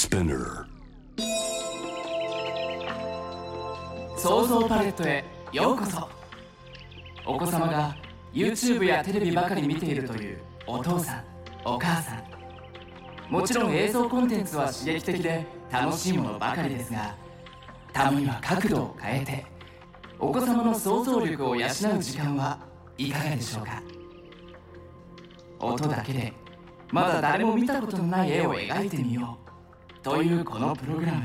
Spinner 創造パレットへようこそ。お子様が YouTube やテレビばかり見ているというお父さんお母さん。もちろん映像コンテンツは刺激的で楽しいものばかりですがたまには角度を変えてお子様の想像力を養う時間はいかがでしょうか？音だけでまだ誰も見たことのない絵を描いてみよう。というこのプログラム。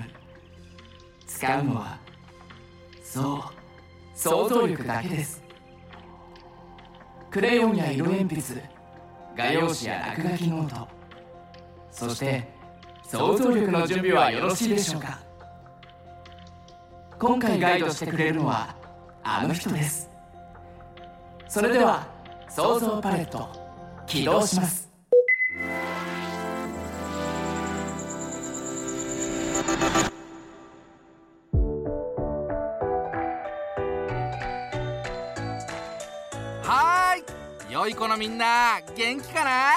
使うのはそう想像力だけです。クレヨンや色鉛筆画用紙や落書きノート。そして想像力の準備はよろしいでしょうか。今回ガイドしてくれるのはあの人です。それでは想像パレット起動します。良い子のみんな元気かな？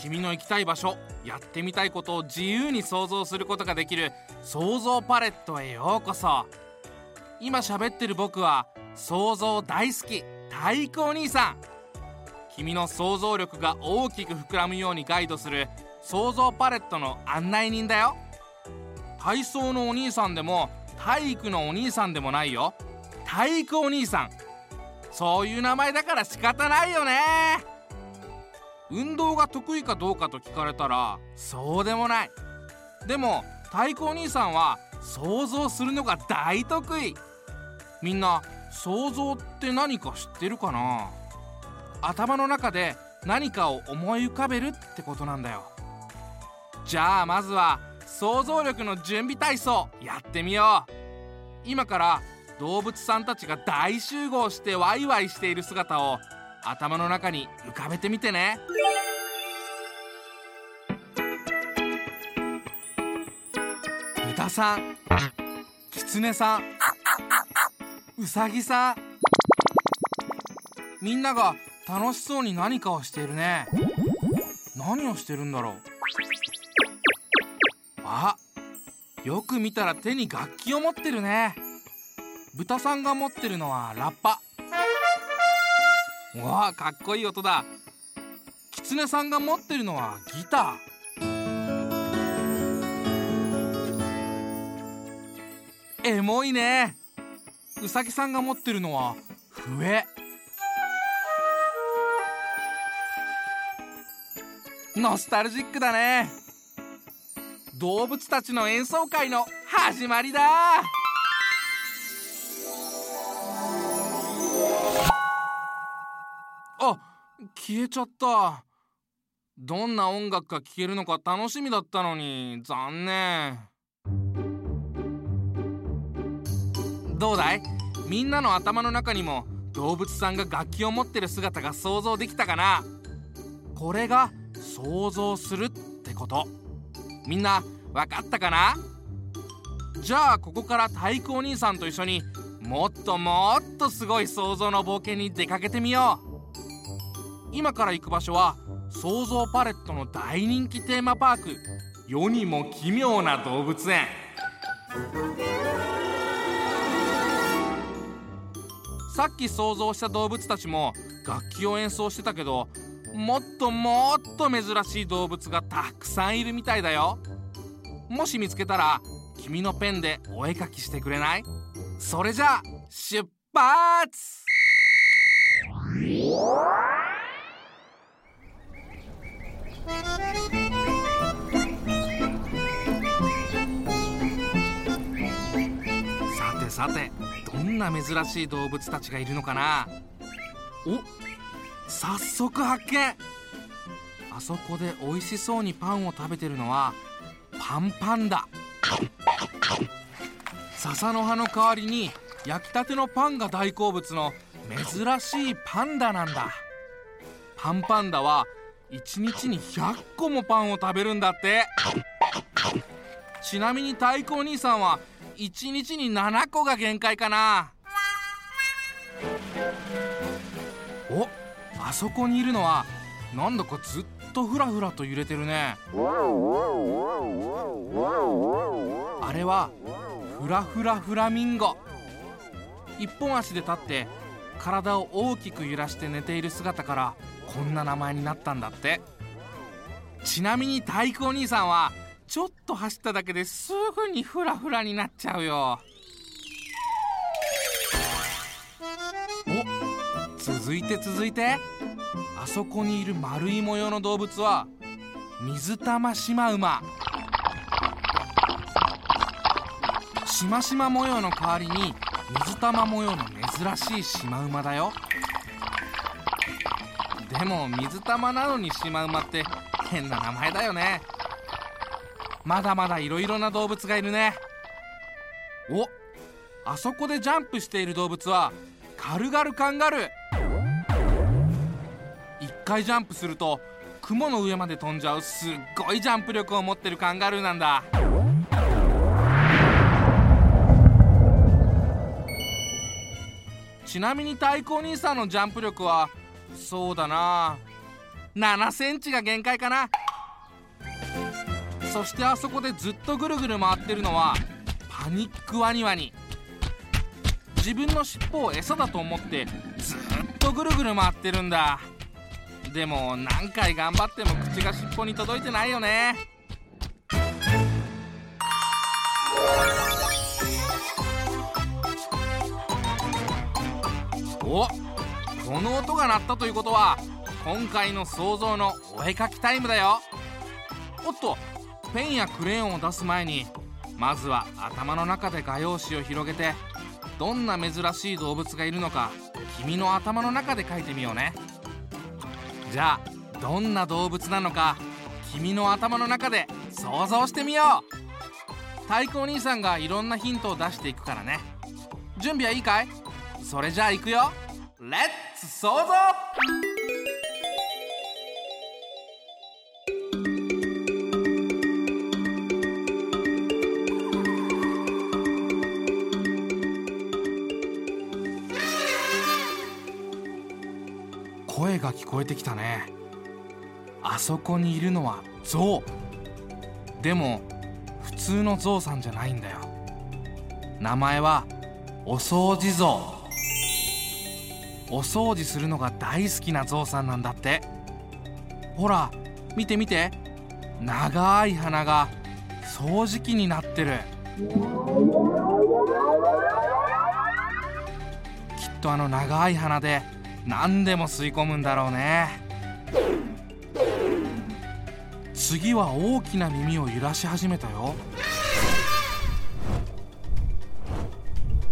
君の行きたい場所やってみたいことを自由に想像することができる想像パレットへようこそ。今喋ってる僕は想像大好き太鼓お兄さん。君の想像力が大きく膨らむようにガイドする想像パレットの案内人だよ。体操のお兄さんでも体育のお兄さんでもないよ。体育お兄さん。そういう名前だから仕方ないよね。運動が得意かどうかと聞かれたらそうでもない。でも太鼓お兄さんは想像するのが大得意。みんな想像って何か知ってるかな？頭の中で何かを思い浮かべるってことなんだよ。じゃあまずは想像力の準備体操やってみよう。今から動物さんたちが大集合してワイワイしている姿を頭の中に浮かべてみてね。豚さんキツネさんウサギさんみんなが楽しそうに何かをしているね。何をしてるんだろう。あよく見たら手に楽器を持ってるね。豚さんが持ってるのはラッパ。わあかっこいい音だ。キツネさんが持ってるのはギター。エモいね。ウサギさんが持ってるのは笛。ノスタルジックだね。動物たちの演奏会の始まりだ。あ消えちゃった。どんな音楽が聴けるのか楽しみだったのに残念。どうだい？みんなの頭の中にも動物さんが楽器を持ってる姿が想像できたかな？これが想像するってこと。みんなわかったかな？じゃあここから太鼓お兄さんと一緒にもっともっとすごい想像の冒険に出かけてみよう。今から行く場所は想像パレットの大人気テーマパーク。世にも奇妙な動物園。さっき想像した動物たちも楽器を演奏してたけどもっともっと珍しい動物がたくさんいるみたいだよ。もし見つけたら君のペンでお絵かきしてくれない？それじゃあ出発!さてさてどんな珍しい動物たちがいるのかな？お早速発見。あそこで美味しそうにパンを食べてるのはパンパンだ笹の葉の代わりに焼きたてのパンが大好物の珍しいパンダなんだ。パンパンダは1日に100個もパンを食べるんだって。ちなみに太鼓お兄さんは1日に7個が限界かな。おあそこにいるのはなんだかずっとフラフラと揺れてるね。あれはフラフラフラミンゴ。一本足で立って体を大きく揺らして寝ている姿からこんな名前になったんだって。ちなみに太鼓お兄さんはちょっと走っただけですぐにフラフラになっちゃうよ。お続いて続いて。あそこにいる丸い模様の動物は水玉シマウマ。しましま模様の代わりに水玉模様の珍しいシマウマだよ。でも水玉なのにシマウマって変な名前だよね。まだまだいろいろな動物がいるね。おあそこでジャンプしている動物はカルガルカンガルー。一回ジャンプすると雲の上まで飛んじゃうすっごいジャンプ力を持ってるカンガルーなんだ。ちなみに太鼓お兄さんのジャンプ力はそうだな。7センチが限界かな。そしてあそこでずっとぐるぐる回ってるのはパニックワニワニ。自分の尻尾を餌だと思ってずっとぐるぐる回ってるんだ。でも何回頑張っても口が尻尾に届いてないよね。おこの音が鳴ったということは今回の想像のお絵かきタイムだよ。おっとペンやクレヨンを出す前にまずは頭の中で画用紙を広げてどんな珍しい動物がいるのか君の頭の中で描いてみようね。じゃあどんな動物なのか君の頭の中で想像してみよう。太鼓お兄さんがいろんなヒントを出していくからね。準備はいいかい？それじゃあ行くよ。レッツ想像声が聞こえてきたね。あそこにいるのはゾウ。でも普通のゾウさんじゃないんだよ。名前はお掃除ゾウ。お掃除するのが大好きなゾウさんなんだって。ほら見て見て。長い鼻が掃除機になってる。きっとあの長い鼻で何でも吸い込むんだろうね。次は大きな耳を揺らし始めたよ。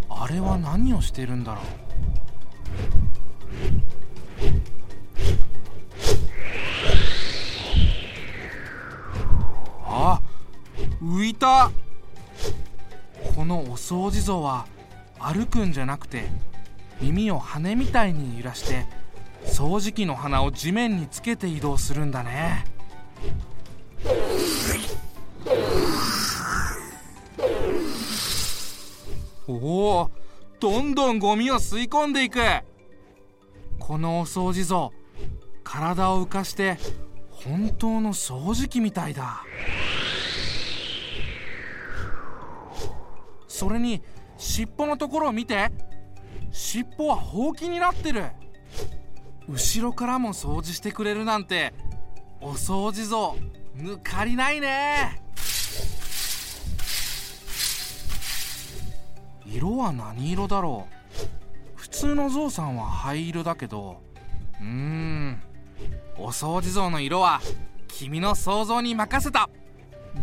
あれは何をしてるんだろう。た。このお掃除像は歩くんじゃなくて耳を羽みたいに揺らして掃除機の鼻を地面につけて移動するんだね。おおどんどんゴミを吸い込んでいく。このお掃除像体を浮かして本当の掃除機みたいだ。それに尻尾のところを見て尻尾はほうきになってる。後ろからも掃除してくれるなんてお掃除像抜かりないね。色は何色だろう？普通のゾウさんは灰色だけどうーん。お掃除像の色は君の想像に任せた。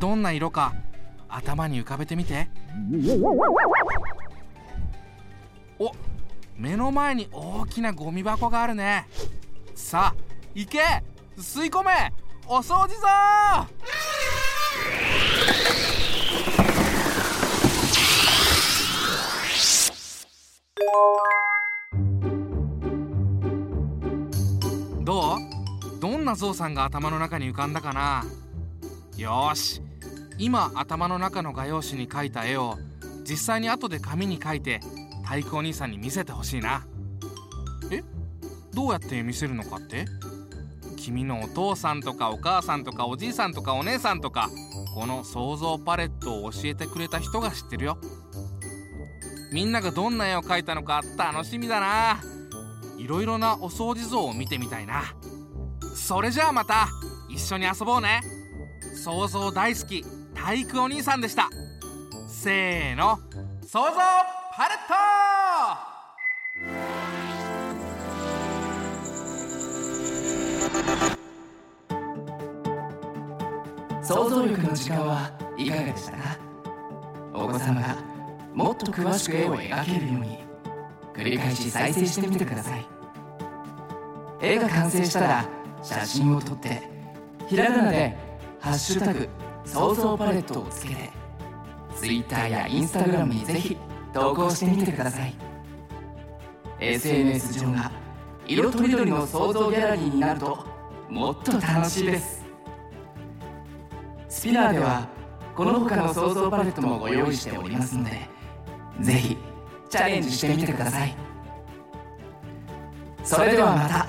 どんな色か頭に浮かべてみて。お目の前に大きなゴミ箱があるね。さあ行け！吸い込め！お掃除ぞ！どう？どんなゾウさんが頭の中に浮かんだかな？よし今頭の中の画用紙に描いた絵を実際に後で紙に書いて太鼓お兄さんに見せてほしいな。え？どうやって見せるのかって？君のお父さんとかお母さんとかおじいさんとかお姉さんとかこの想像パレットを教えてくれた人が知ってるよ。みんながどんな絵を描いたのか楽しみだな。いろいろなお掃除像を見てみたいな。それじゃあまた一緒に遊ぼうね。想像大好き。体育お兄さんでした。せーの。想像パレッ想像力の時間はいかがでしたか？お子様がもっと詳しく絵を描けるように繰り返し再生してみてください。絵が完成したら写真を撮ってひらがなで「ハッシュタグ想像パレット」をつけて Twitter や Instagram にぜひ投稿してみてください。SNS 上が色とりどりの想像ギャラリーになるともっと楽しいです。スピナーではこの他の想像パレットもご用意しておりますのでぜひチャレンジしてみてください。それではまた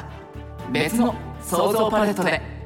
別の想像パレットで。